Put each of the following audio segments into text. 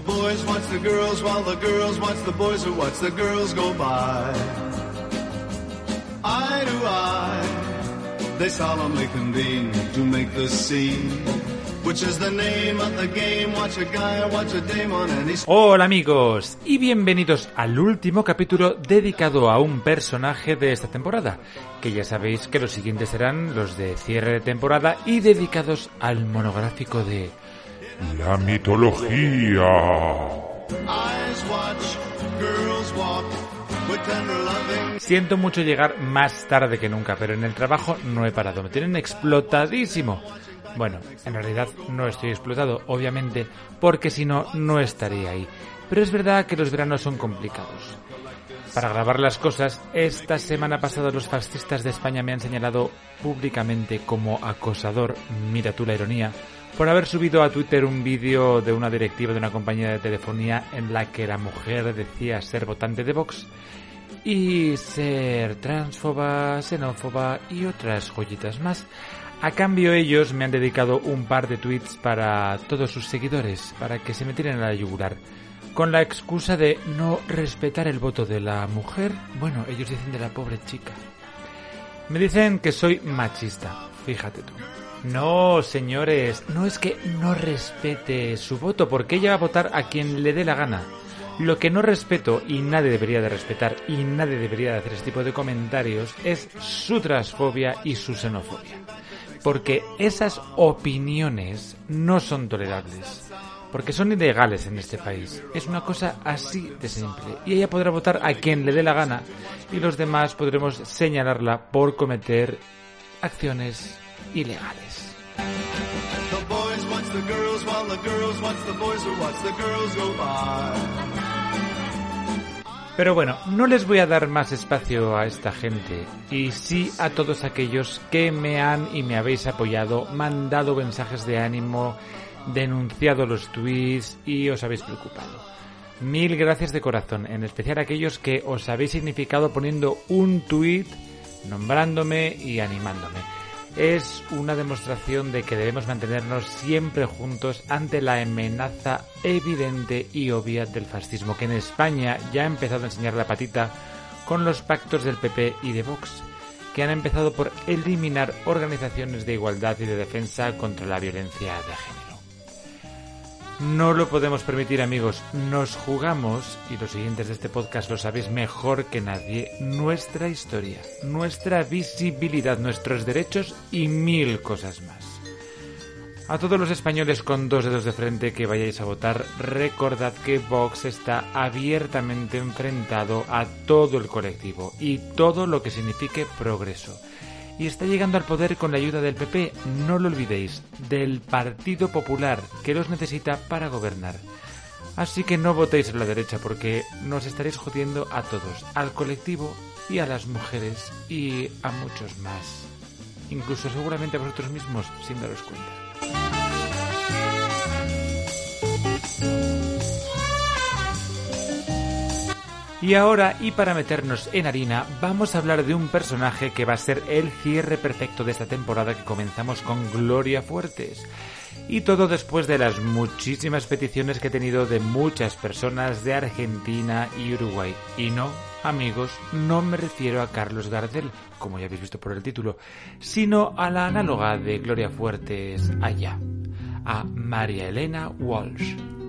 Boys watch the girls while the girls watch the boys who watch the girls go by. They solemnly convene to make the scene. Hola amigos y bienvenidos al último capítulo dedicado a un personaje de esta temporada, que ya sabéis que los siguientes serán los de cierre de temporada y dedicados al monográfico de la mitología. Siento mucho llegar más tarde que nunca, pero en el trabajo no he parado. Me tienen explotadísimo. Bueno, en realidad no estoy explotado, obviamente, porque si no, no estaría ahí. Pero es verdad que los veranos son complicados. Para grabar las cosas, esta semana pasada los fascistas de España me han señalado públicamente como acosador, mira tú la ironía, por haber subido a Twitter un vídeo de una directiva de una compañía de telefonía en la que la mujer decía ser votante de Vox y ser transfoba, xenófoba y otras joyitas más. A cambio ellos me han dedicado un par de tweets para todos sus seguidores, para que se metieran a la yugular. Con la excusa de no respetar el voto de la mujer, bueno, ellos dicen de la pobre chica. Me dicen que soy machista, fíjate tú. No, señores, no es que no respete su voto, porque ella va a votar a quien le dé la gana. Lo que no respeto, y nadie debería de respetar, y nadie debería de hacer este tipo de comentarios, es su transfobia y su xenofobia. Porque esas opiniones no son tolerables. Porque son ilegales en este país. Es una cosa así de simple. Y ella podrá votar a quien le dé la gana, y los demás podremos señalarla por cometer acciones ilegales. Pero bueno, no les voy a dar más espacio a esta gente y sí a todos aquellos que me han y me habéis apoyado, mandado mensajes de ánimo, denunciado los tweets y os habéis preocupado. Mil gracias de corazón, en especial a aquellos que os habéis significado poniendo un tweet nombrándome y animándome es una demostración de que debemos mantenernos siempre juntos ante la amenaza evidente y obvia del fascismo, que en España ya ha empezado a enseñar la patita con los pactos del PP y de Vox, que han empezado por eliminar organizaciones de igualdad y de defensa contra la violencia de género. No lo podemos permitir amigos, nos jugamos, y los siguientes de este podcast lo sabéis mejor que nadie, nuestra historia, nuestra visibilidad, nuestros derechos y mil cosas más. A todos los españoles con dos dedos de frente que vayáis a votar, recordad que Vox está abiertamente enfrentado a todo el colectivo y todo lo que signifique progreso y está llegando al poder con la ayuda del PP, no lo olvidéis, del Partido Popular, que los necesita para gobernar. Así que no votéis a la derecha porque nos estaréis jodiendo a todos, al colectivo y a las mujeres y a muchos más. Incluso seguramente a vosotros mismos sin daros cuenta. Y ahora, y para meternos en harina, vamos a hablar de un personaje que va a ser el cierre perfecto de esta temporada que comenzamos con Gloria Fuertes. Y todo después de las muchísimas peticiones que he tenido de muchas personas de Argentina y Uruguay. Y no, amigos, no me refiero a Carlos Gardel, como ya habéis visto por el título, sino a la análoga de Gloria Fuertes allá, a María Elena Walsh.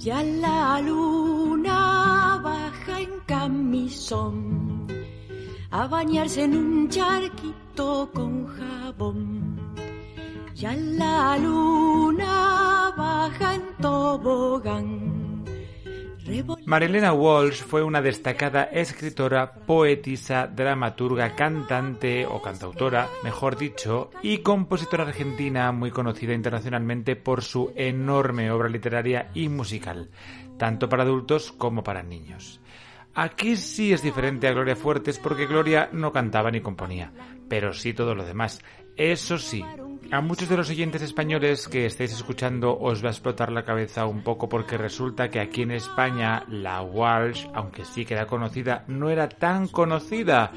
Ya la luna baja en camisón a bañarse en un charquito con jabón. Ya la luna baja en tobogán Marilena Walsh fue una destacada escritora, poetisa, dramaturga, cantante o cantautora, mejor dicho, y compositora argentina muy conocida internacionalmente por su enorme obra literaria y musical, tanto para adultos como para niños. Aquí sí es diferente a Gloria Fuertes porque Gloria no cantaba ni componía, pero sí todo lo demás. Eso sí, a muchos de los oyentes españoles que estáis escuchando os va a explotar la cabeza un poco porque resulta que aquí en España la Walsh, aunque sí que era conocida, no era tan conocida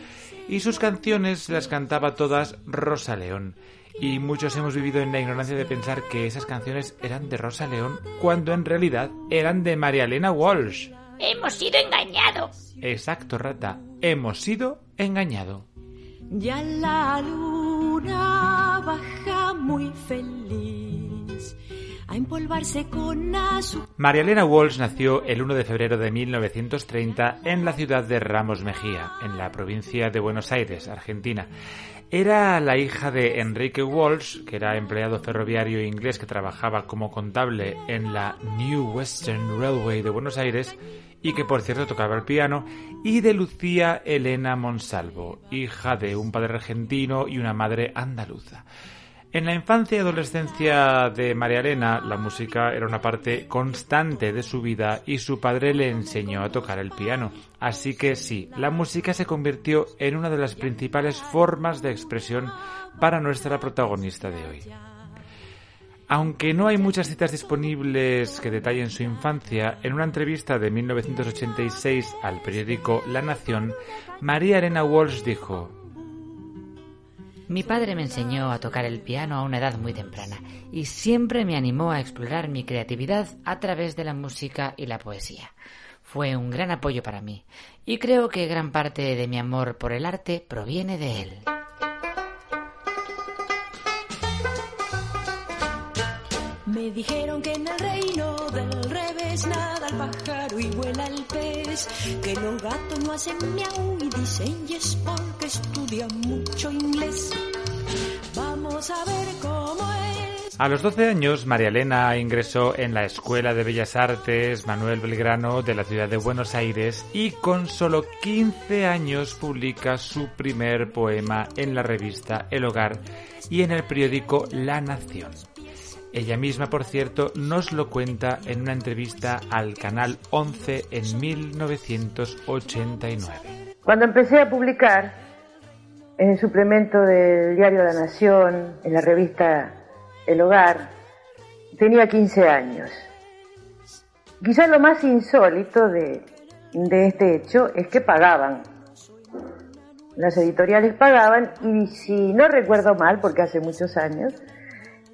y sus canciones las cantaba todas Rosa León. Y muchos hemos vivido en la ignorancia de pensar que esas canciones eran de Rosa León cuando en realidad eran de María Elena Walsh. Hemos sido engañados. Exacto, rata. Hemos sido engañados. Ya la luna feliz. María Elena Walsh nació el 1 de febrero de 1930 en la ciudad de Ramos Mejía, en la provincia de Buenos Aires, Argentina. Era la hija de Enrique Walsh, que era empleado ferroviario inglés que trabajaba como contable en la New Western Railway de Buenos Aires y que por cierto tocaba el piano, y de Lucía Elena Monsalvo, hija de un padre argentino y una madre andaluza. En la infancia y adolescencia de María Elena, la música era una parte constante de su vida y su padre le enseñó a tocar el piano. Así que sí, la música se convirtió en una de las principales formas de expresión para nuestra protagonista de hoy. Aunque no hay muchas citas disponibles que detallen su infancia, en una entrevista de 1986 al periódico La Nación, María Elena Walsh dijo, Mi padre me enseñó a tocar el piano a una edad muy temprana y siempre me animó a explorar mi creatividad a través de la música y la poesía. Fue un gran apoyo para mí y creo que gran parte de mi amor por el arte proviene de él. Me dijeron que en el reino del revés nada el pájaro y vuela el pez, que los gatos no hacen miau y dicen porque estudian mucho inglés. A los 12 años, María Elena ingresó en la Escuela de Bellas Artes Manuel Belgrano de la ciudad de Buenos Aires y con solo 15 años publica su primer poema en la revista El Hogar y en el periódico La Nación. Ella misma, por cierto, nos lo cuenta en una entrevista al Canal 11 en 1989. Cuando empecé a publicar en el suplemento del diario La Nación, en la revista El Hogar, tenía 15 años. Quizás lo más insólito de, de este hecho es que pagaban. Las editoriales pagaban y si no recuerdo mal, porque hace muchos años,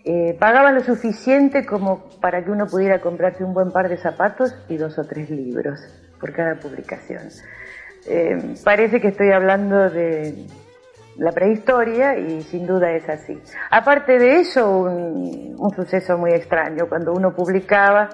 eh, pagaban lo suficiente como para que uno pudiera comprarse un buen par de zapatos y dos o tres libros por cada publicación. Eh, parece que estoy hablando de la prehistoria y sin duda es así. Aparte de eso, un, un suceso muy extraño, cuando uno publicaba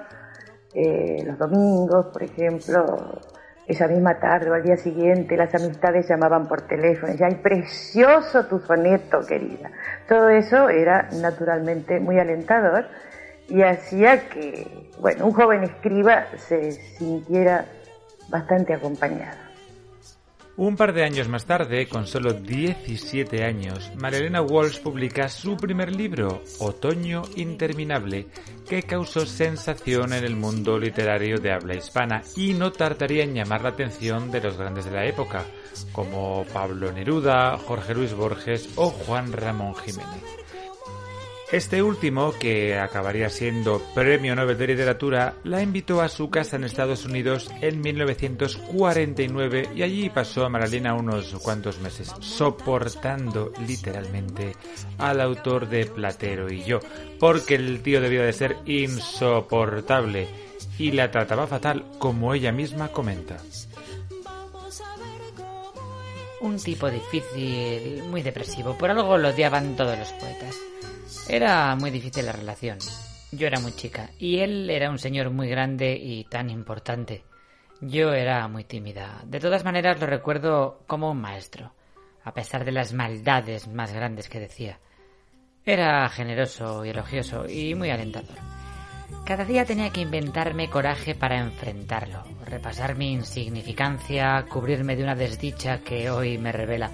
eh, los domingos, por ejemplo, esa misma tarde o al día siguiente las amistades llamaban por teléfono, ya hay precioso tu soneto, querida. Todo eso era naturalmente muy alentador y hacía que, bueno, un joven escriba se sintiera bastante acompañado. Un par de años más tarde, con solo 17 años, Marilena Walsh publica su primer libro, Otoño Interminable, que causó sensación en el mundo literario de habla hispana y no tardaría en llamar la atención de los grandes de la época, como Pablo Neruda, Jorge Luis Borges o Juan Ramón Jiménez. Este último, que acabaría siendo Premio Nobel de Literatura, la invitó a su casa en Estados Unidos en 1949 y allí pasó a Maralena unos cuantos meses, soportando literalmente al autor de Platero y yo, porque el tío debía de ser insoportable y la trataba fatal, como ella misma comenta. Un tipo difícil, muy depresivo, por algo lo odiaban todos los poetas. Era muy difícil la relación. Yo era muy chica y él era un señor muy grande y tan importante. Yo era muy tímida. De todas maneras lo recuerdo como un maestro, a pesar de las maldades más grandes que decía. Era generoso y elogioso y muy alentador. Cada día tenía que inventarme coraje para enfrentarlo, repasar mi insignificancia, cubrirme de una desdicha que hoy me revela.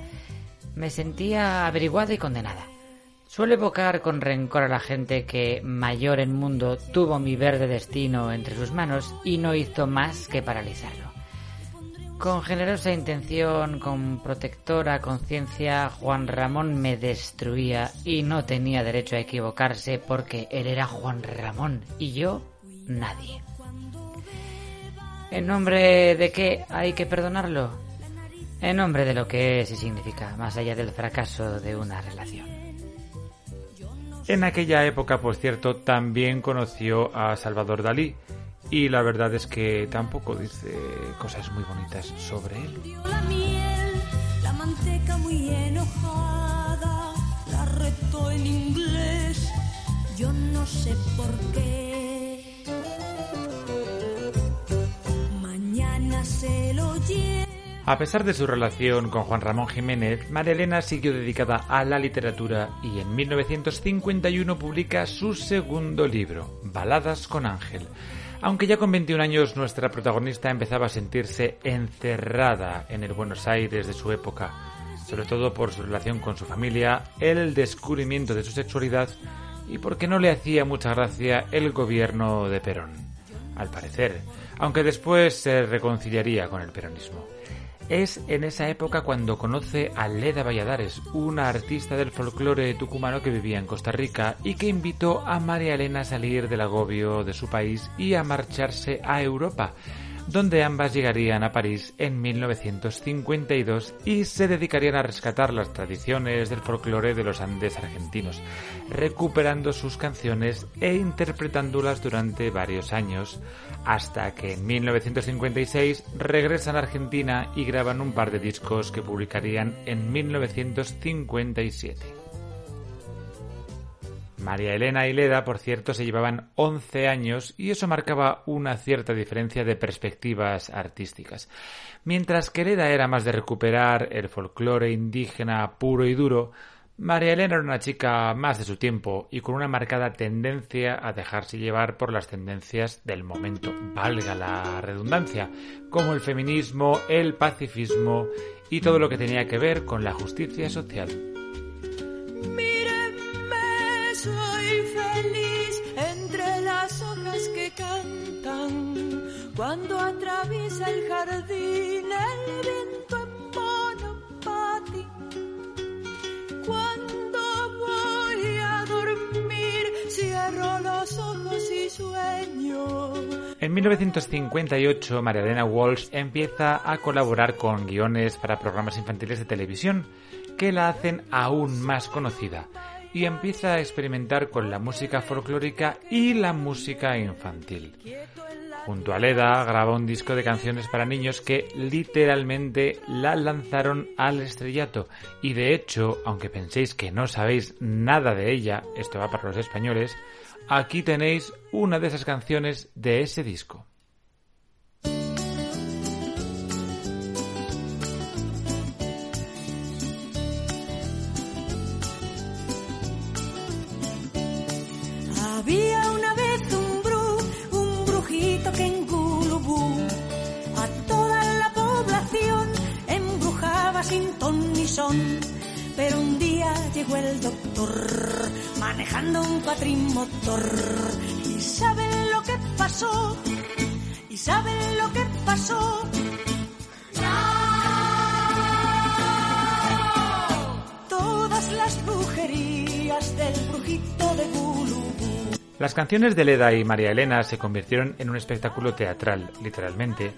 Me sentía averiguada y condenada. Suelo evocar con rencor a la gente que, mayor en mundo, tuvo mi verde destino entre sus manos y no hizo más que paralizarlo. Con generosa intención, con protectora conciencia, Juan Ramón me destruía y no tenía derecho a equivocarse porque él era Juan Ramón y yo nadie. ¿En nombre de qué hay que perdonarlo? En nombre de lo que es y significa, más allá del fracaso de una relación. En aquella época, por cierto, también conoció a Salvador Dalí, y la verdad es que tampoco dice cosas muy bonitas sobre él. La miel, la manteca muy enojada, la retó en inglés, yo no sé por qué. Mañana se lo lleva. A pesar de su relación con Juan Ramón Jiménez, María Elena siguió dedicada a la literatura y en 1951 publica su segundo libro, Baladas con Ángel. Aunque ya con 21 años nuestra protagonista empezaba a sentirse encerrada en el Buenos Aires de su época, sobre todo por su relación con su familia, el descubrimiento de su sexualidad y porque no le hacía mucha gracia el gobierno de Perón, al parecer, aunque después se reconciliaría con el peronismo. Es en esa época cuando conoce a Leda Valladares, una artista del folclore tucumano que vivía en Costa Rica y que invitó a María Elena a salir del agobio de su país y a marcharse a Europa, donde ambas llegarían a París en 1952 y se dedicarían a rescatar las tradiciones del folclore de los Andes argentinos, recuperando sus canciones e interpretándolas durante varios años, hasta que en 1956 regresan a Argentina y graban un par de discos que publicarían en 1957. María Elena y Leda, por cierto, se llevaban 11 años y eso marcaba una cierta diferencia de perspectivas artísticas. Mientras que Leda era más de recuperar el folclore indígena puro y duro, María Elena era una chica más de su tiempo y con una marcada tendencia a dejarse llevar por las tendencias del momento, valga la redundancia, como el feminismo, el pacifismo y todo lo que tenía que ver con la justicia social. Cuando atraviesa el jardín el viento en. Cuando voy a dormir cierro los ojos y sueño. En 1958, María Elena Walsh empieza a colaborar con guiones para programas infantiles de televisión que la hacen aún más conocida y empieza a experimentar con la música folclórica y la música infantil. Junto a Leda graba un disco de canciones para niños que literalmente la lanzaron al estrellato y de hecho, aunque penséis que no sabéis nada de ella, esto va para los españoles, aquí tenéis una de esas canciones de ese disco. Ton ni son. Pero un día llegó el doctor manejando un cuatrimotor y saben lo que pasó, y saben lo que pasó. Todas las brujerías del brujito de Gulubú. Las canciones de Leda y María Elena se convirtieron en un espectáculo teatral, literalmente,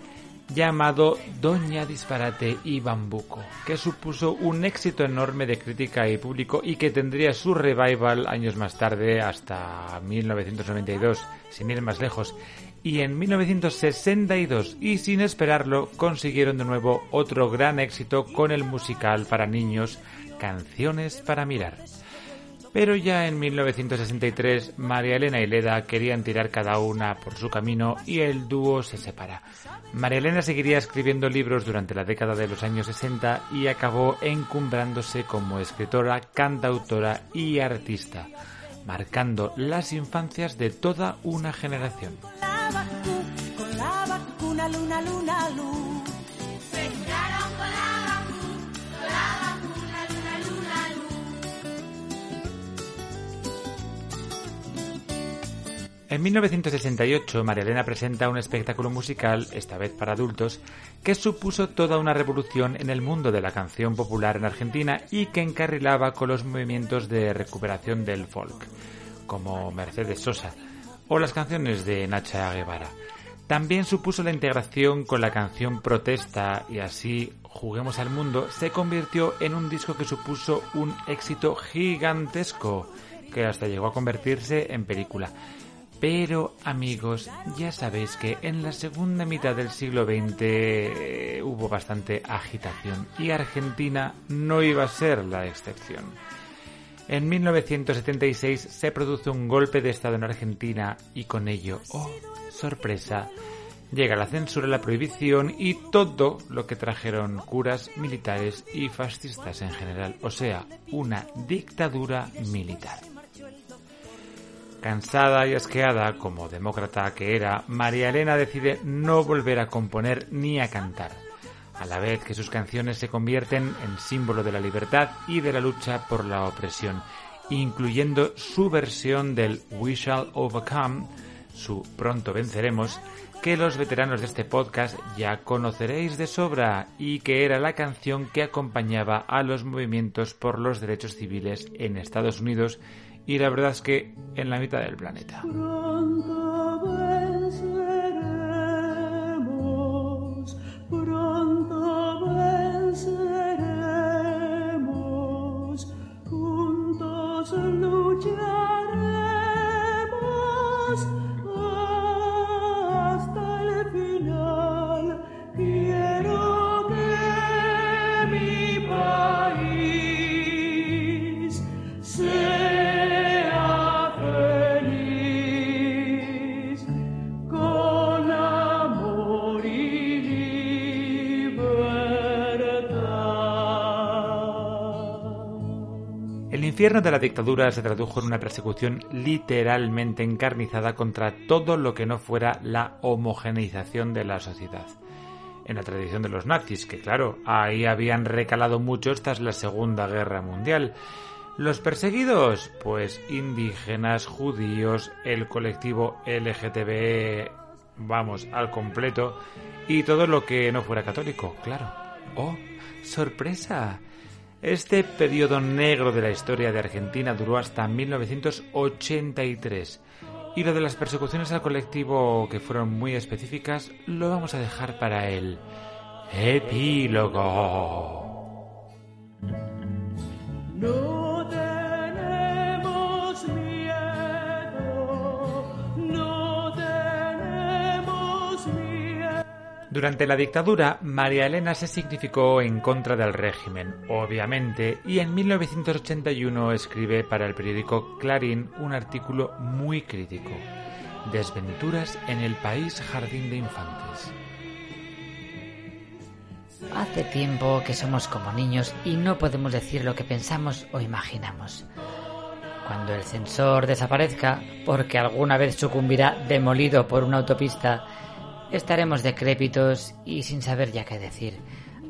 llamado Doña Disparate y Bambuco, que supuso un éxito enorme de crítica y público y que tendría su revival años más tarde, hasta 1992, sin ir más lejos. Y en 1962, y sin esperarlo, consiguieron de nuevo otro gran éxito con el musical para niños Canciones para Mirar. Pero ya en 1963, María Elena y Leda querían tirar cada una por su camino y el dúo se separa. María Elena seguiría escribiendo libros durante la década de los años 60 y acabó encumbrándose como escritora, cantautora y artista. marcando las infancias de toda una generación. En 1968, María Elena presenta un espectáculo musical, esta vez para adultos, que supuso toda una revolución en el mundo de la canción popular en Argentina y que encarrilaba con los movimientos de recuperación del folk, como Mercedes Sosa o las canciones de Nacha Guevara. También supuso la integración con la canción Protesta y así Juguemos al Mundo se convirtió en un disco que supuso un éxito gigantesco que hasta llegó a convertirse en película. Pero amigos, ya sabéis que en la segunda mitad del siglo XX eh, hubo bastante agitación y Argentina no iba a ser la excepción. En 1976 se produce un golpe de Estado en Argentina y con ello, oh, sorpresa, llega la censura, la prohibición y todo lo que trajeron curas, militares y fascistas en general, o sea, una dictadura militar. Cansada y asqueada, como demócrata que era, María Elena decide no volver a componer ni a cantar, a la vez que sus canciones se convierten en símbolo de la libertad y de la lucha por la opresión, incluyendo su versión del We Shall Overcome, su Pronto Venceremos, que los veteranos de este podcast ya conoceréis de sobra y que era la canción que acompañaba a los movimientos por los derechos civiles en Estados Unidos y la verdad es que en la mitad del planeta. Infierno de la dictadura se tradujo en una persecución literalmente encarnizada contra todo lo que no fuera la homogeneización de la sociedad. En la tradición de los nazis, que claro, ahí habían recalado muchos tras la Segunda Guerra Mundial. Los perseguidos, pues indígenas, judíos, el colectivo LGTB, vamos, al completo, y todo lo que no fuera católico, claro. ¡Oh, sorpresa! Este periodo negro de la historia de Argentina duró hasta 1983. Y lo de las persecuciones al colectivo, que fueron muy específicas, lo vamos a dejar para el epílogo. No Durante la dictadura, María Elena se significó en contra del régimen, obviamente, y en 1981 escribe para el periódico Clarín un artículo muy crítico. Desventuras en el país jardín de infantes. Hace tiempo que somos como niños y no podemos decir lo que pensamos o imaginamos. Cuando el censor desaparezca, porque alguna vez sucumbirá demolido por una autopista, estaremos decrépitos y sin saber ya qué decir.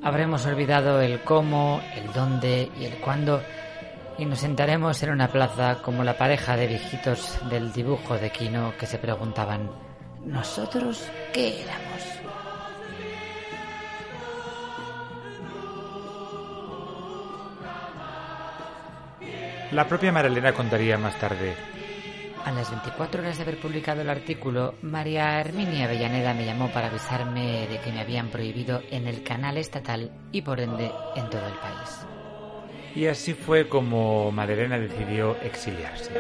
Habremos olvidado el cómo, el dónde y el cuándo y nos sentaremos en una plaza como la pareja de viejitos del dibujo de Kino que se preguntaban ¿Nosotros qué éramos? La propia María Elena contaría más tarde. A las 24 horas de haber publicado el artículo, María Herminia Avellaneda me llamó para avisarme de que me habían prohibido en el canal estatal y por ende en todo el país. Y así fue como María Elena decidió exiliarse.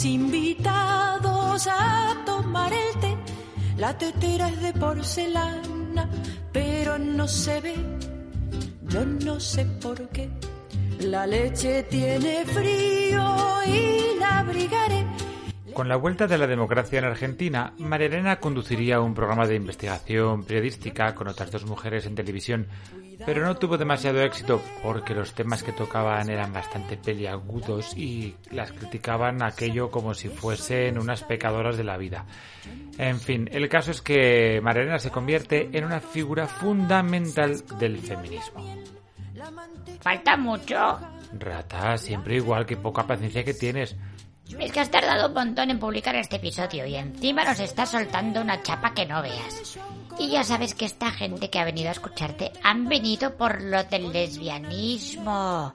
Invitados a tomar el té. La tetera es de porcelana, pero no se ve. Yo no sé por qué. La leche tiene frío y la abrigaré. Con la vuelta de la democracia en Argentina, María Elena conduciría un programa de investigación periodística con otras dos mujeres en televisión, pero no tuvo demasiado éxito porque los temas que tocaban eran bastante peliagudos y las criticaban aquello como si fuesen unas pecadoras de la vida. En fin, el caso es que María Elena se convierte en una figura fundamental del feminismo. Falta mucho. Rata, siempre igual, que poca paciencia que tienes. Es que has tardado un montón en publicar este episodio y encima nos está soltando una chapa que no veas. Y ya sabes que esta gente que ha venido a escucharte han venido por lo del lesbianismo.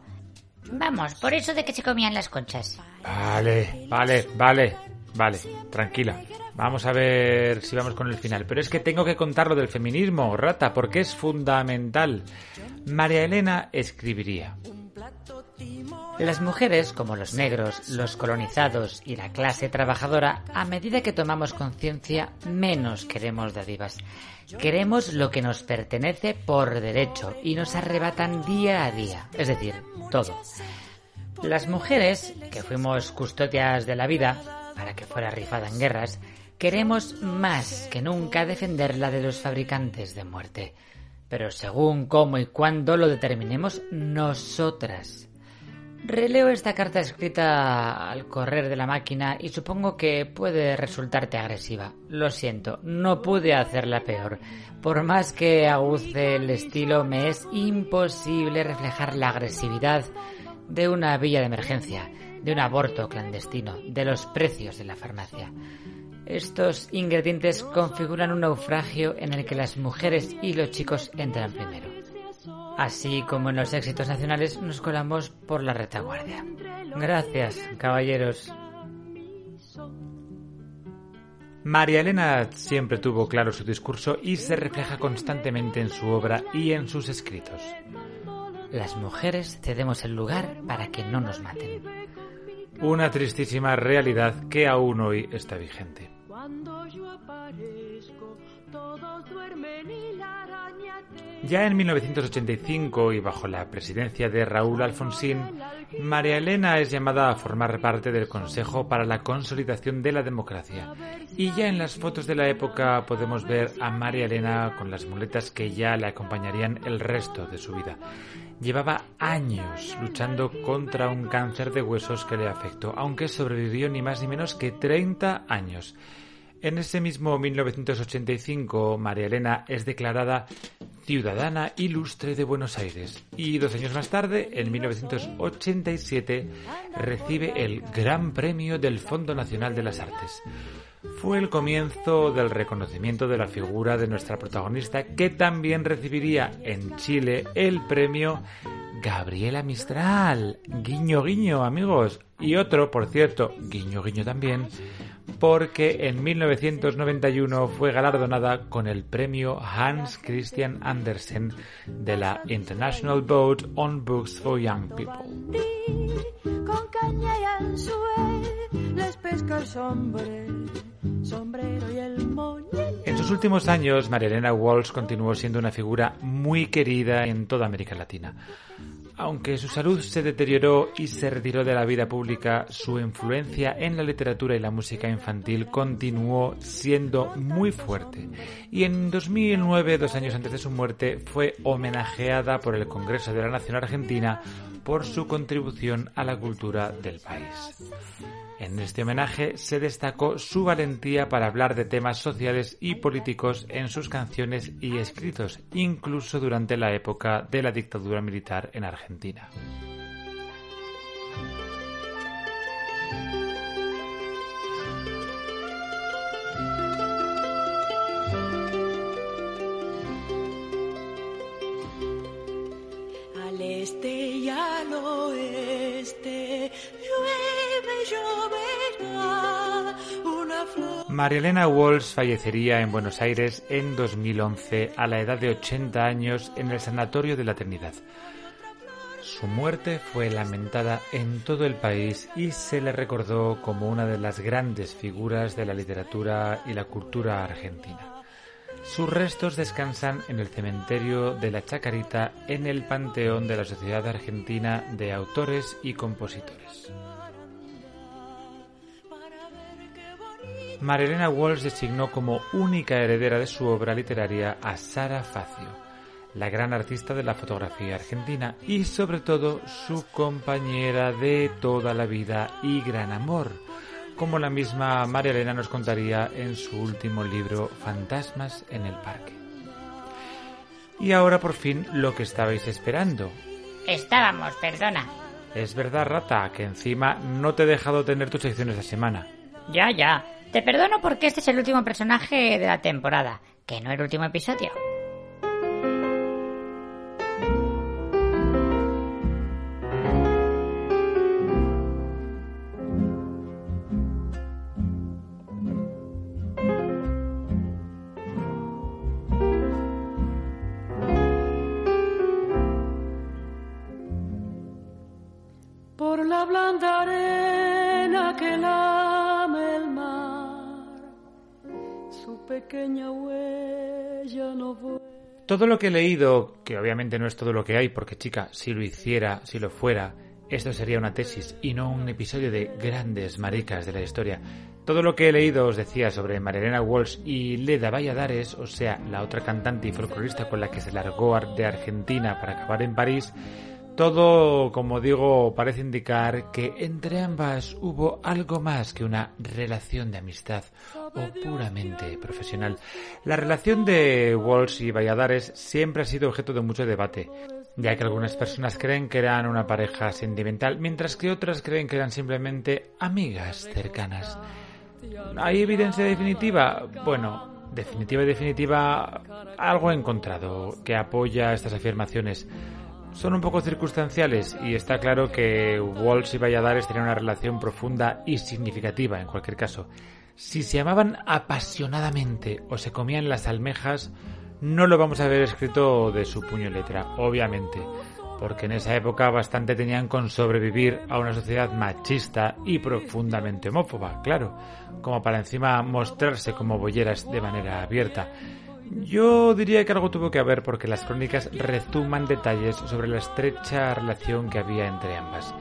Vamos, por eso de que se comían las conchas. Vale, vale, vale, vale, tranquila. Vamos a ver si vamos con el final. Pero es que tengo que contar lo del feminismo, rata, porque es fundamental. María Elena escribiría. Las mujeres, como los negros, los colonizados y la clase trabajadora, a medida que tomamos conciencia, menos queremos dádivas. Queremos lo que nos pertenece por derecho y nos arrebatan día a día, es decir, todo. Las mujeres, que fuimos custodias de la vida, para que fuera rifada en guerras, queremos más que nunca defenderla de los fabricantes de muerte. Pero según cómo y cuándo lo determinemos nosotras. Releo esta carta escrita al correr de la máquina y supongo que puede resultarte agresiva. Lo siento, no pude hacerla peor. Por más que aguce el estilo, me es imposible reflejar la agresividad de una villa de emergencia, de un aborto clandestino, de los precios de la farmacia. Estos ingredientes configuran un naufragio en el que las mujeres y los chicos entran primero. Así como en los éxitos nacionales nos colamos por la retaguardia. Gracias, caballeros. María Elena siempre tuvo claro su discurso y se refleja constantemente en su obra y en sus escritos. Las mujeres cedemos el lugar para que no nos maten. Una tristísima realidad que aún hoy está vigente. Ya en 1985 y bajo la presidencia de Raúl Alfonsín, María Elena es llamada a formar parte del Consejo para la Consolidación de la Democracia. Y ya en las fotos de la época podemos ver a María Elena con las muletas que ya le acompañarían el resto de su vida. Llevaba años luchando contra un cáncer de huesos que le afectó, aunque sobrevivió ni más ni menos que 30 años. En ese mismo 1985, María Elena es declarada ciudadana ilustre de Buenos Aires y dos años más tarde, en 1987, recibe el Gran Premio del Fondo Nacional de las Artes. Fue el comienzo del reconocimiento de la figura de nuestra protagonista que también recibiría en Chile el premio Gabriela Mistral. Guiño, guiño, amigos. Y otro, por cierto, guiño, guiño también, porque en 1991 fue galardonada con el premio Hans Christian Andersen de la International Board on Books for Young People. Con caña y anzuel les pesca el sombrero, sombrero y el. En sus últimos años, María Elena Walsh continuó siendo una figura muy querida en toda América Latina. Aunque su salud se deterioró y se retiró de la vida pública, su influencia en la literatura y la música infantil continuó siendo muy fuerte. Y en 2009, dos años antes de su muerte, fue homenajeada por el Congreso de la Nación Argentina por su contribución a la cultura del país. En este homenaje se destacó su valentía para hablar de temas sociales y políticos en sus canciones y escritos, incluso durante la época de la dictadura militar en Argentina. Este y al oeste llueve, una flor. María Elena Walsh fallecería en Buenos Aires en 2011 a la edad de 80 años en el Sanatorio de la Trinidad. Su muerte fue lamentada en todo el país y se le recordó como una de las grandes figuras de la literatura y la cultura argentina. Sus restos descansan en el cementerio de la Chacarita en el Panteón de la Sociedad Argentina de Autores y Compositores. Marilena Walsh designó como única heredera de su obra literaria a Sara Facio, la gran artista de la fotografía argentina y sobre todo su compañera de toda la vida y gran amor, como la misma María Elena nos contaría en su último libro Fantasmas en el Parque. Y ahora por fin lo que estabais esperando. Estábamos, perdona. Es verdad, rata, que encima no te he dejado tener tus secciones de semana. Ya, ya. Te perdono porque este es el último personaje de la temporada, que no el último episodio. No vuelve. Todo lo que he leído, que obviamente no es todo lo que hay, porque chica, si lo hiciera, si lo fuera, esto sería una tesis y no un episodio de grandes maricas de la historia. Todo lo que he leído os decía sobre Marilena Walsh y Leda Valladares, o sea, la otra cantante y folclorista con la que se largó ar- de Argentina para acabar en París, todo, como digo, parece indicar que entre ambas hubo algo más que una relación de amistad o puramente profesional. La relación de Walsh y Valladares siempre ha sido objeto de mucho debate, ya que algunas personas creen que eran una pareja sentimental, mientras que otras creen que eran simplemente amigas cercanas. ¿Hay evidencia definitiva? Bueno, definitiva y definitiva, algo encontrado que apoya estas afirmaciones. Son un poco circunstanciales y está claro que Walsh y Valladares tenían una relación profunda y significativa en cualquier caso. Si se amaban apasionadamente o se comían las almejas, no lo vamos a ver escrito de su puño y letra, obviamente, porque en esa época bastante tenían con sobrevivir a una sociedad machista y profundamente homófoba, claro, como para encima mostrarse como bolleras de manera abierta. Yo diría que algo tuvo que haber porque las crónicas rezuman detalles sobre la estrecha relación que había entre ambas.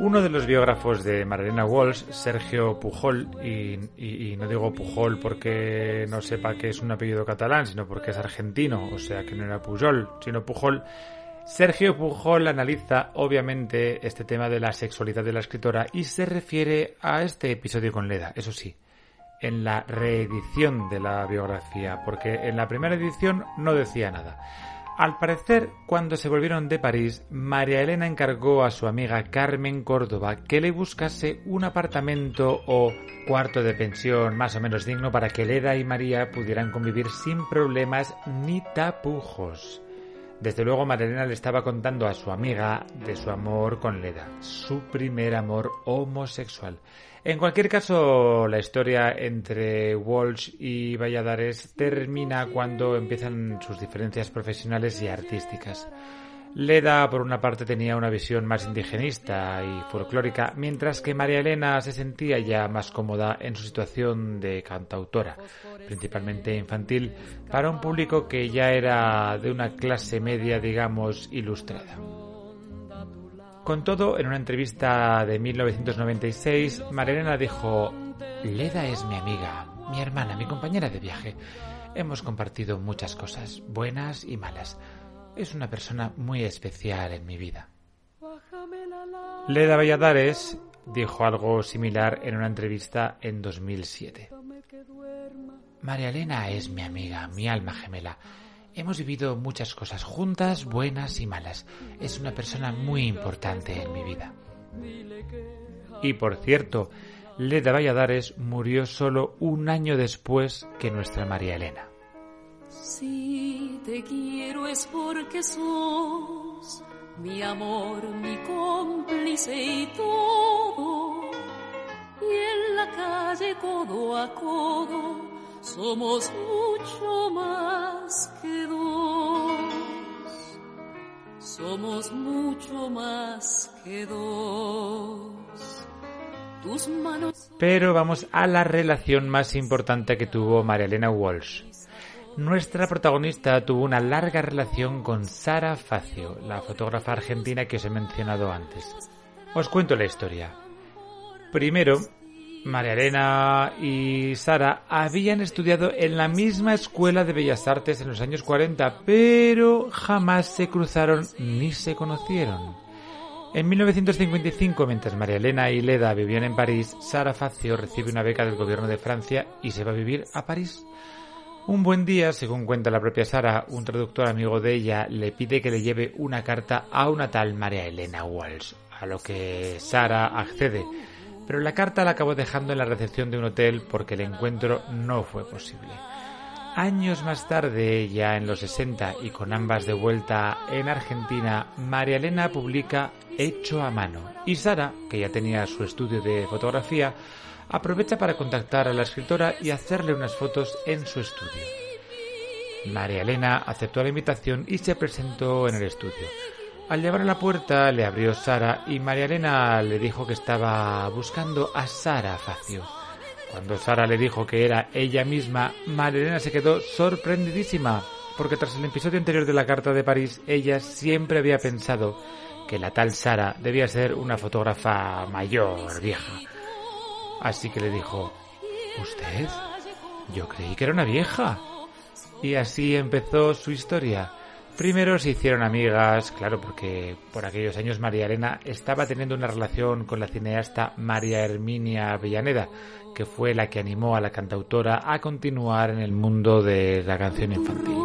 Uno de los biógrafos de Marilena Walsh, Sergio Pujol, y, y- y no digo Pujol porque no sepa que es un apellido catalán, sino porque es argentino, o sea que no era Pujol, sino Pujol, Sergio Pujol analiza obviamente este tema de la sexualidad de la escritora y se refiere a este episodio con Leda, eso sí, en la reedición de la biografía, porque en la primera edición no decía nada. Al parecer, cuando se volvieron de París, María Elena encargó a su amiga Carmen Córdoba que le buscase un apartamento o cuarto de pensión más o menos digno para que Leda y María pudieran convivir sin problemas ni tapujos. Desde luego María Elena le estaba contando a su amiga de su amor con Leda, su primer amor homosexual. En cualquier caso, la historia entre Walsh y Valladares termina cuando empiezan sus diferencias profesionales y artísticas. Leda, por una parte, tenía una visión más indigenista y folclórica, mientras que María Elena se sentía ya más cómoda en su situación de cantautora, principalmente infantil, para un público que ya era de una clase media, digamos, ilustrada. Con todo, en una entrevista de 1996, María Elena dijo, Leda es mi amiga, mi hermana, mi compañera de viaje. Hemos compartido muchas cosas, buenas y malas. Es una persona muy especial en mi vida. Leda Valladares dijo algo similar en una entrevista en 2007. María Elena es mi amiga, mi alma gemela. Hemos vivido muchas cosas juntas, buenas y malas. Es una persona muy importante en mi vida. Y por cierto, Leda Valladares murió solo un año después que nuestra María Elena. Si te quiero es porque sos mi amor, mi cómplice y todo. Y en la calle codo a codo somos mucho más que dos. Somos mucho más que dos. Tus manos Pero vamos a la relación más importante que tuvo María Elena Walsh. Nuestra protagonista tuvo una larga relación con Sara Facio, la fotógrafa argentina que os he mencionado antes. Os cuento la historia. Primero, María Elena y Sara habían estudiado en la misma escuela de Bellas Artes en los años 40, pero jamás se cruzaron ni se conocieron. En 1955, mientras María Elena y Leda vivían en París, Sara Facio recibe una beca del gobierno de Francia y se va a vivir a París. Un buen día, según cuenta la propia Sara, un traductor amigo de ella le pide que le lleve una carta a una tal María Elena Walsh, a lo que Sara accede, pero la carta la acabó dejando en la recepción de un hotel porque el encuentro no fue posible. Años más tarde, ya en los 60 y con ambas de vuelta en Argentina, María Elena publica Hecho a mano y Sara, que ya tenía su estudio de fotografía, aprovecha para contactar a la escritora y hacerle unas fotos en su estudio. María Elena aceptó la invitación y se presentó en el estudio. Al llevar a la puerta le abrió Sara y María Elena le dijo que estaba buscando a Sara Facio. Cuando Sara le dijo que era ella misma, María Elena se quedó sorprendidísima, porque tras el episodio anterior de la Carta de París, ella siempre había pensado que la tal Sara debía ser una fotógrafa mayor, vieja. Así que le dijo, ¿Usted? Yo creí que era una vieja. Y así empezó su historia. Primero se hicieron amigas, claro, porque por aquellos años María Elena estaba teniendo una relación con la cineasta María Herminia Avellaneda, que fue la que animó a la cantautora a continuar en el mundo de la canción infantil.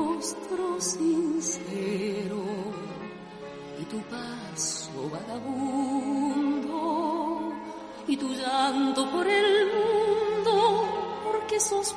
y tu llanto por el mundo porque sos.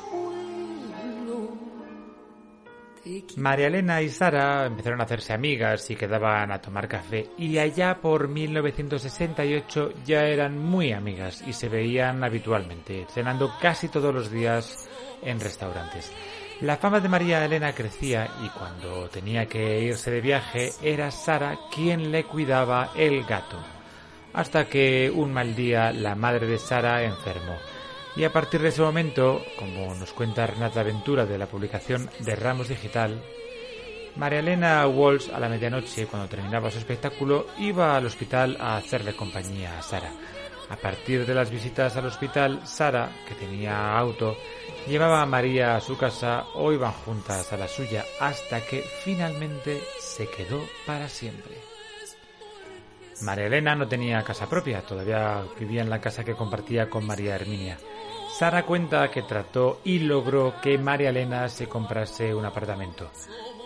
María Elena y Sara empezaron a hacerse amigas y quedaban a tomar café y allá por 1968 ya eran muy amigas y se veían habitualmente, cenando casi todos los días en restaurantes. La fama de María Elena crecía y cuando tenía que irse de viaje era Sara quien le cuidaba el gato. Hasta que un mal día la madre de Sara enfermó. Y a partir de ese momento, como nos cuenta Renata Ventura de la publicación de Ramos Digital, María Elena Walsh a la medianoche, cuando terminaba su espectáculo, iba al hospital a hacerle compañía a Sara. A partir de las visitas al hospital, Sara, que tenía auto, llevaba a María a su casa o iban juntas a la suya hasta que finalmente se quedó para siempre. María Elena no tenía casa propia, todavía vivía en la casa que compartía con María Herminia. Sara cuenta que trató y logró que María Elena se comprase un apartamento,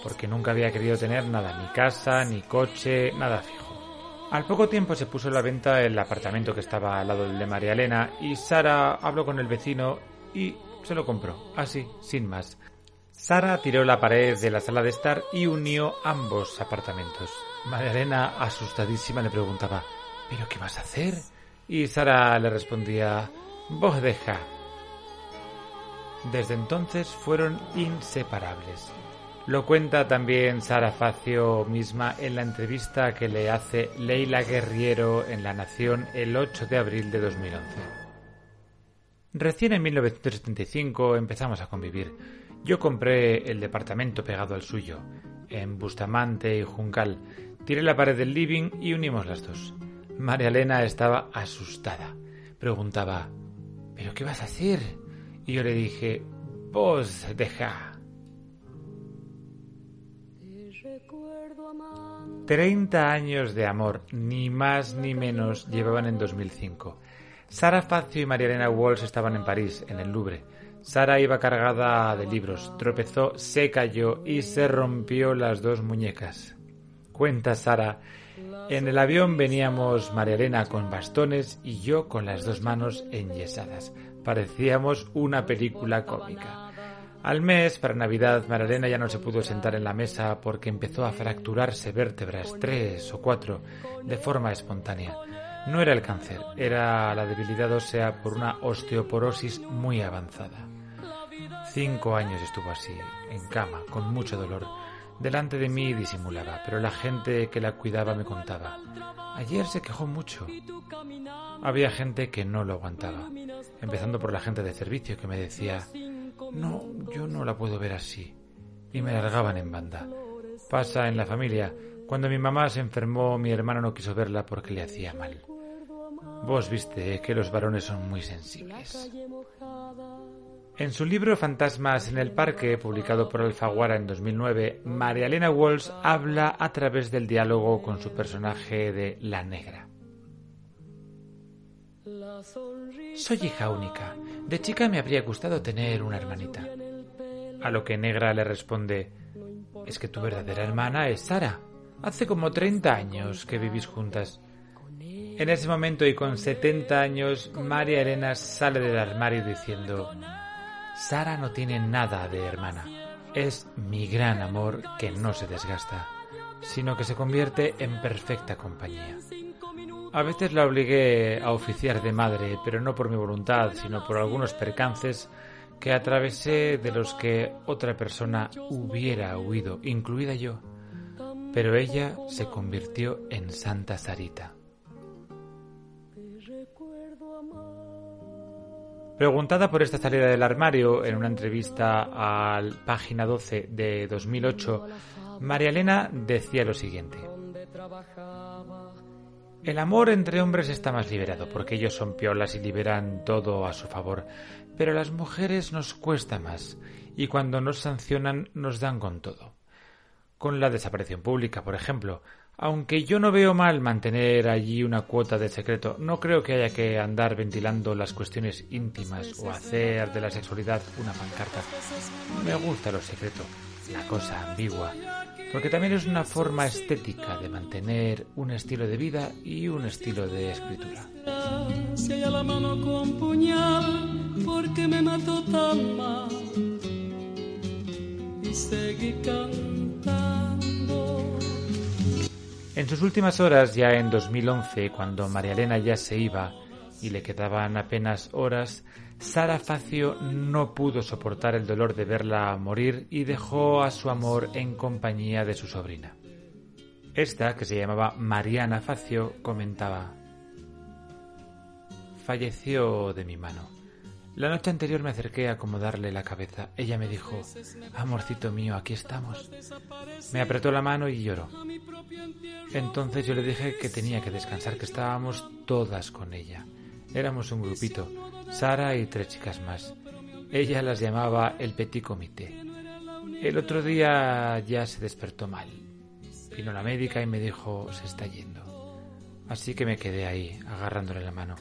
porque nunca había querido tener nada, ni casa, ni coche, nada fijo. Al poco tiempo se puso a la venta el apartamento que estaba al lado del de María Elena y Sara habló con el vecino y se lo compró, así, sin más. Sara tiró la pared de la sala de estar y unió ambos apartamentos. María Elena, asustadísima, le preguntaba ¿Pero qué vas a hacer? Y Sara le respondía Vos deja. Desde entonces fueron inseparables. Lo cuenta también Sara Facio misma en la entrevista que le hace Leila Guerriero en La Nación el 8 de abril de 2011. Recién en 1975 empezamos a convivir. Yo compré el departamento pegado al suyo, en Bustamante y Juncal. Tiré la pared del living y unimos las dos. María Elena estaba asustada. Preguntaba, ¿pero qué vas a hacer? Y yo le dije, vos deja. Te recuerdo amante. 30 años de amor, ni más ni menos, llevaban en 2005. Sara Facio y María Elena Walsh estaban en París, en el Louvre. Sara iba cargada de libros, tropezó, se cayó y se rompió las dos muñecas. Cuenta Sara, en el avión veníamos María Elena con bastones y yo con las dos manos enyesadas. Parecíamos una película cómica. Al mes, para Navidad, María Elena ya no se pudo sentar en la mesa porque empezó a fracturarse vértebras, tres o cuatro, de forma espontánea. No era el cáncer, era la debilidad ósea por una osteoporosis muy avanzada. Cinco años estuvo así, en cama, con mucho dolor. Delante de mí disimulaba, pero la gente que la cuidaba me contaba. Ayer se quejó mucho. Había gente que no lo aguantaba, empezando por la gente de servicio que me decía, no, yo no la puedo ver así. y me largaban en banda. Pasa en la familia. Cuando mi mamá se enfermó, mi hermano no quiso verla porque le hacía mal. Vos viste que los varones son muy sensibles. En su libro Fantasmas en el Parque, publicado por Alfaguara en 2009, María Elena Walsh habla a través del diálogo con su personaje de La Negra. Soy hija única. De chica me habría gustado tener una hermanita. A lo que Negra le responde, es que tu verdadera hermana es Sara. Hace como 30 años que vivís juntas. En ese momento y con 70 años, María Elena sale del armario diciendo, Sara no tiene nada de hermana. Es mi gran amor que no se desgasta, sino que se convierte en perfecta compañía. A veces la obligué a oficiar de madre, pero no por mi voluntad, sino por algunos percances que atravesé de los que otra persona hubiera huido, incluida yo. Pero ella se convirtió en Santa Sarita. Preguntada por esta salida del armario en una entrevista al página 12 de 2008, María Elena decía lo siguiente. El amor entre hombres está más liberado porque ellos son piolas y liberan todo a su favor, pero a las mujeres nos cuesta más y cuando nos sancionan nos dan con todo. Con la desaparición pública, por ejemplo, aunque yo no veo mal mantener allí una cuota de secreto, no creo que haya que andar ventilando las cuestiones íntimas o hacer de la sexualidad una pancarta. Me gusta lo secreto, la cosa ambigua, porque también es una forma estética de mantener un estilo de vida y un estilo de escritura. Seguí cantando. En sus últimas horas, ya en 2011, cuando María Elena ya se iba y le quedaban apenas horas, Sara Facio no pudo soportar el dolor de verla morir y dejó a su amor en compañía de su sobrina. Esta, que se llamaba Mariana Facio, comentaba Falleció de mi mano. La noche anterior me acerqué a acomodarle la cabeza. Ella me dijo, amorcito mío, aquí estamos. Me apretó la mano y lloró. Entonces yo le dije que tenía que descansar, que estábamos todas con ella. Éramos un grupito, Sara y tres chicas más. Ella las llamaba el petit comité. El otro día ya se despertó mal. Vino la médica y me dijo, se está yendo. Así que me quedé ahí, agarrándole la mano.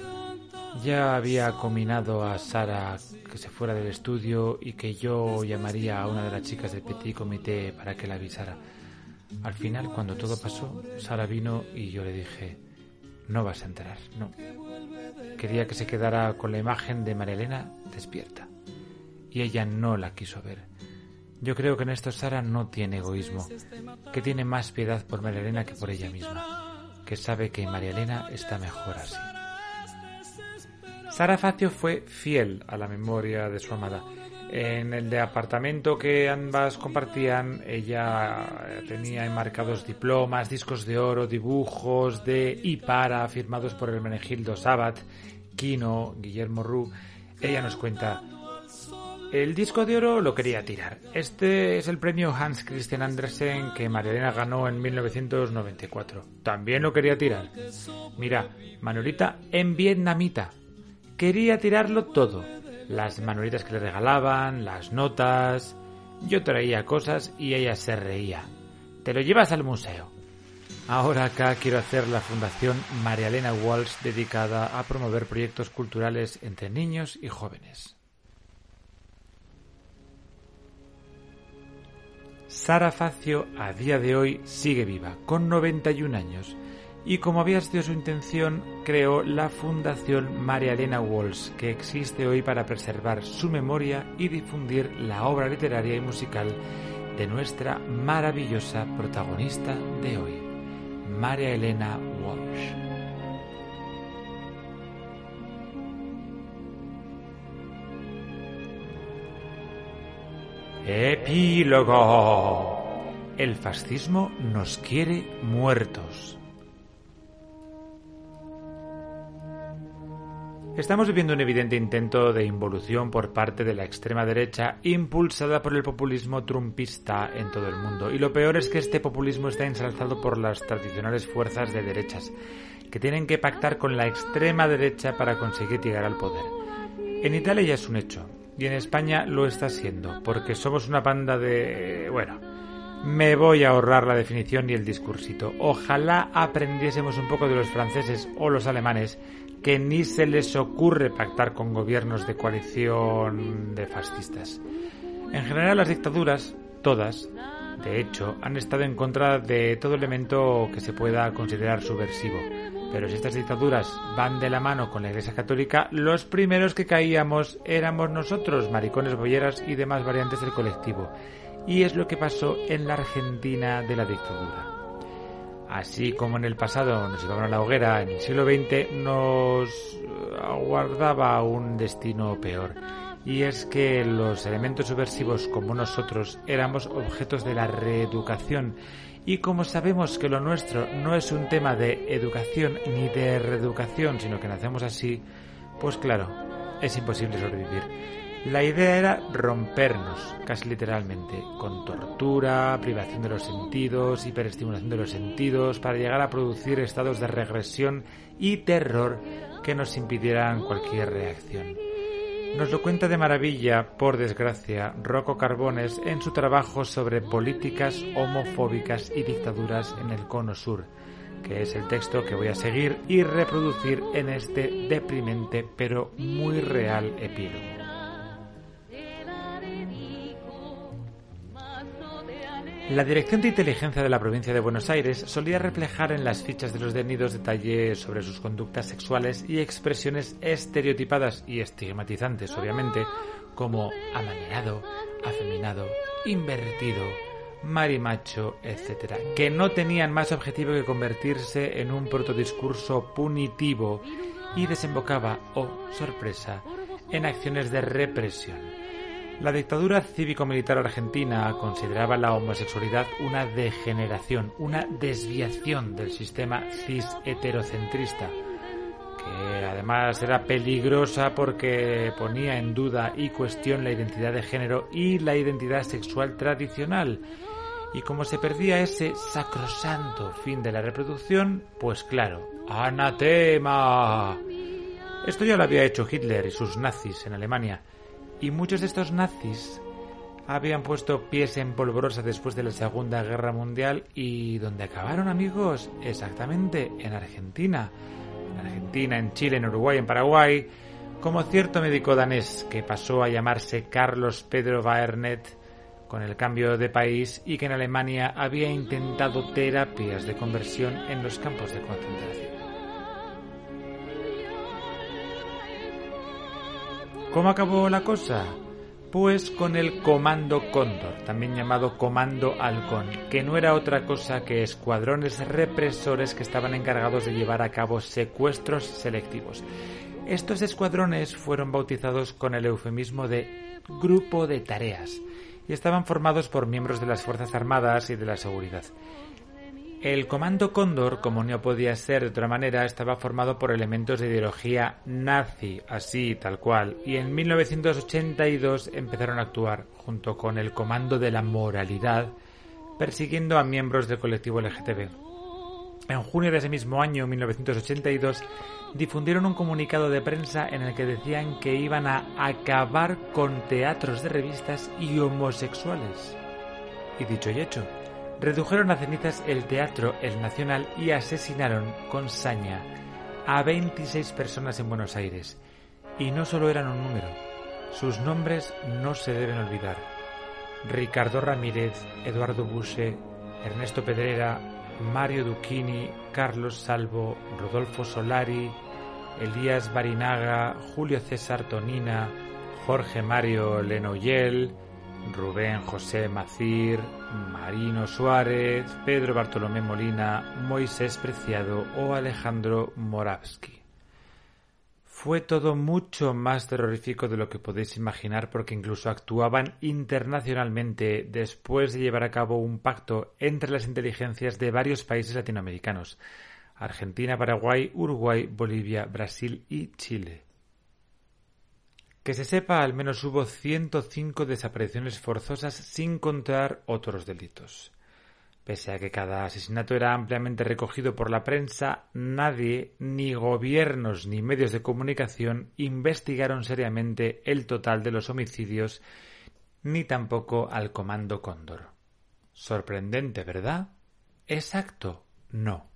Ya había combinado a Sara que se fuera del estudio y que yo llamaría a una de las chicas del petit comité para que la avisara. Al final, cuando todo pasó, Sara vino y yo le dije, no vas a entrar, no. Quería que se quedara con la imagen de María Elena despierta. Y ella no la quiso ver. Yo creo que en esto Sara no tiene egoísmo, que tiene más piedad por María Elena que por ella misma, que sabe que María Elena está mejor así. Sara Facio fue fiel a la memoria de su amada. En el de apartamento que ambas compartían, ella tenía enmarcados diplomas, discos de oro, dibujos de y para firmados por Hermenegildo Sabat, Kino, Guillermo Ru. Ella nos cuenta, el disco de oro lo quería tirar. Este es el premio Hans Christian Andersen que María Elena ganó en 1994. También lo quería tirar. Mira, Manolita en vietnamita. Quería tirarlo todo. Las manuelitas que le regalaban, las notas. Yo traía cosas y ella se reía. Te lo llevas al museo. Ahora acá quiero hacer la Fundación María Elena Walsh dedicada a promover proyectos culturales entre niños y jóvenes. Sara Facio a día de hoy sigue viva, con 91 años, y como había sido su intención, creó la Fundación María Elena Walsh, que existe hoy para preservar su memoria y difundir la obra literaria y musical de nuestra maravillosa protagonista de hoy, María Elena Walsh. Epílogo. El fascismo nos quiere muertos. Estamos viviendo un evidente intento de involución por parte de la extrema derecha impulsada por el populismo trumpista en todo el mundo. Y lo peor es que este populismo está ensalzado por las tradicionales fuerzas de derechas, que tienen que pactar con la extrema derecha para conseguir llegar al poder. En Italia ya es un hecho, y en España lo está siendo, porque somos una banda de... bueno, me voy a ahorrar la definición y el discursito. Ojalá aprendiésemos un poco de los franceses o los alemanes que ni se les ocurre pactar con gobiernos de coalición de fascistas. En general las dictaduras, todas, de hecho, han estado en contra de todo elemento que se pueda considerar subversivo. Pero si estas dictaduras van de la mano con la Iglesia Católica, los primeros que caíamos éramos nosotros, maricones, bolleras y demás variantes del colectivo. Y es lo que pasó en la Argentina de la dictadura. Así como en el pasado nos llevaban a la hoguera, en el siglo XX nos aguardaba un destino peor. Y es que los elementos subversivos como nosotros éramos objetos de la reeducación. Y como sabemos que lo nuestro no es un tema de educación ni de reeducación, sino que nacemos así, pues claro, es imposible sobrevivir. La idea era rompernos, casi literalmente, con tortura, privación de los sentidos, hiperestimulación de los sentidos, para llegar a producir estados de regresión y terror que nos impidieran cualquier reacción. Nos lo cuenta de maravilla, por desgracia, Rocco Carbones en su trabajo sobre políticas homofóbicas y dictaduras en el Cono Sur, que es el texto que voy a seguir y reproducir en este deprimente pero muy real epílogo. La Dirección de Inteligencia de la provincia de Buenos Aires solía reflejar en las fichas de los detenidos detalles sobre sus conductas sexuales y expresiones estereotipadas y estigmatizantes, obviamente, como amanerado, afeminado, invertido, marimacho, etc., que no tenían más objetivo que convertirse en un protodiscurso punitivo y desembocaba, oh sorpresa, en acciones de represión. La dictadura cívico-militar argentina consideraba la homosexualidad una degeneración, una desviación del sistema cis-heterocentrista, que además era peligrosa porque ponía en duda y cuestión la identidad de género y la identidad sexual tradicional. Y como se perdía ese sacrosanto fin de la reproducción, pues claro, anatema. Esto ya lo había hecho Hitler y sus nazis en Alemania y muchos de estos nazis habían puesto pies en polvorosa después de la Segunda Guerra Mundial y donde acabaron amigos exactamente en Argentina. En Argentina, en Chile, en Uruguay, en Paraguay, como cierto médico danés que pasó a llamarse Carlos Pedro Baernet con el cambio de país y que en Alemania había intentado terapias de conversión en los campos de concentración. ¿Cómo acabó la cosa? Pues con el Comando Cóndor, también llamado Comando Halcón, que no era otra cosa que escuadrones represores que estaban encargados de llevar a cabo secuestros selectivos. Estos escuadrones fueron bautizados con el eufemismo de Grupo de Tareas y estaban formados por miembros de las Fuerzas Armadas y de la Seguridad. El Comando Cóndor, como no podía ser de otra manera, estaba formado por elementos de ideología nazi, así, tal cual, y en 1982 empezaron a actuar junto con el Comando de la Moralidad, persiguiendo a miembros del colectivo LGTB. En junio de ese mismo año, 1982, difundieron un comunicado de prensa en el que decían que iban a acabar con teatros de revistas y homosexuales. Y dicho y hecho, redujeron a cenizas el teatro El Nacional y asesinaron con saña a 26 personas en Buenos Aires. Y no solo eran un número, sus nombres no se deben olvidar. Ricardo Ramírez, Eduardo Busse, Ernesto Pedrera, Mario Duchini, Carlos Salvo, Rodolfo Solari, Elías Barinaga, Julio César Tonina, Jorge Mario Lenoyel, Rubén José Macir, Marino Suárez, Pedro Bartolomé Molina, Moisés Preciado o Alejandro Moravsky. Fue todo mucho más terrorífico de lo que podéis imaginar porque incluso actuaban internacionalmente después de llevar a cabo un pacto entre las inteligencias de varios países latinoamericanos Argentina, Paraguay, Uruguay, Bolivia, Brasil y Chile. Que se sepa, al menos hubo 105 desapariciones forzosas sin contar otros delitos. Pese a que cada asesinato era ampliamente recogido por la prensa, nadie, ni gobiernos ni medios de comunicación, investigaron seriamente el total de los homicidios, ni tampoco al Comando Cóndor. Sorprendente, ¿verdad? Exacto, no.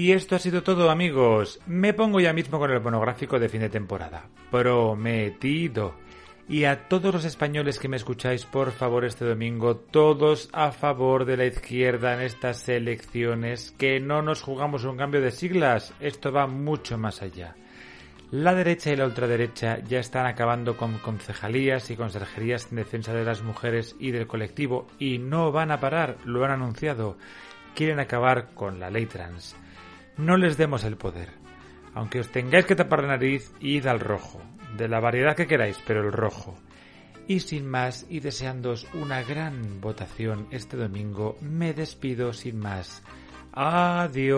Y esto ha sido todo amigos. Me pongo ya mismo con el monográfico de fin de temporada. Prometido. Y a todos los españoles que me escucháis, por favor, este domingo, todos a favor de la izquierda en estas elecciones, que no nos jugamos un cambio de siglas, esto va mucho más allá. La derecha y la ultraderecha ya están acabando con concejalías y conserjerías en defensa de las mujeres y del colectivo, y no van a parar, lo han anunciado. Quieren acabar con la ley trans. No les demos el poder. Aunque os tengáis que tapar la nariz, id al rojo de la variedad que queráis, pero el rojo. Y sin más, y deseándoos una gran votación este domingo, me despido sin más. Adiós.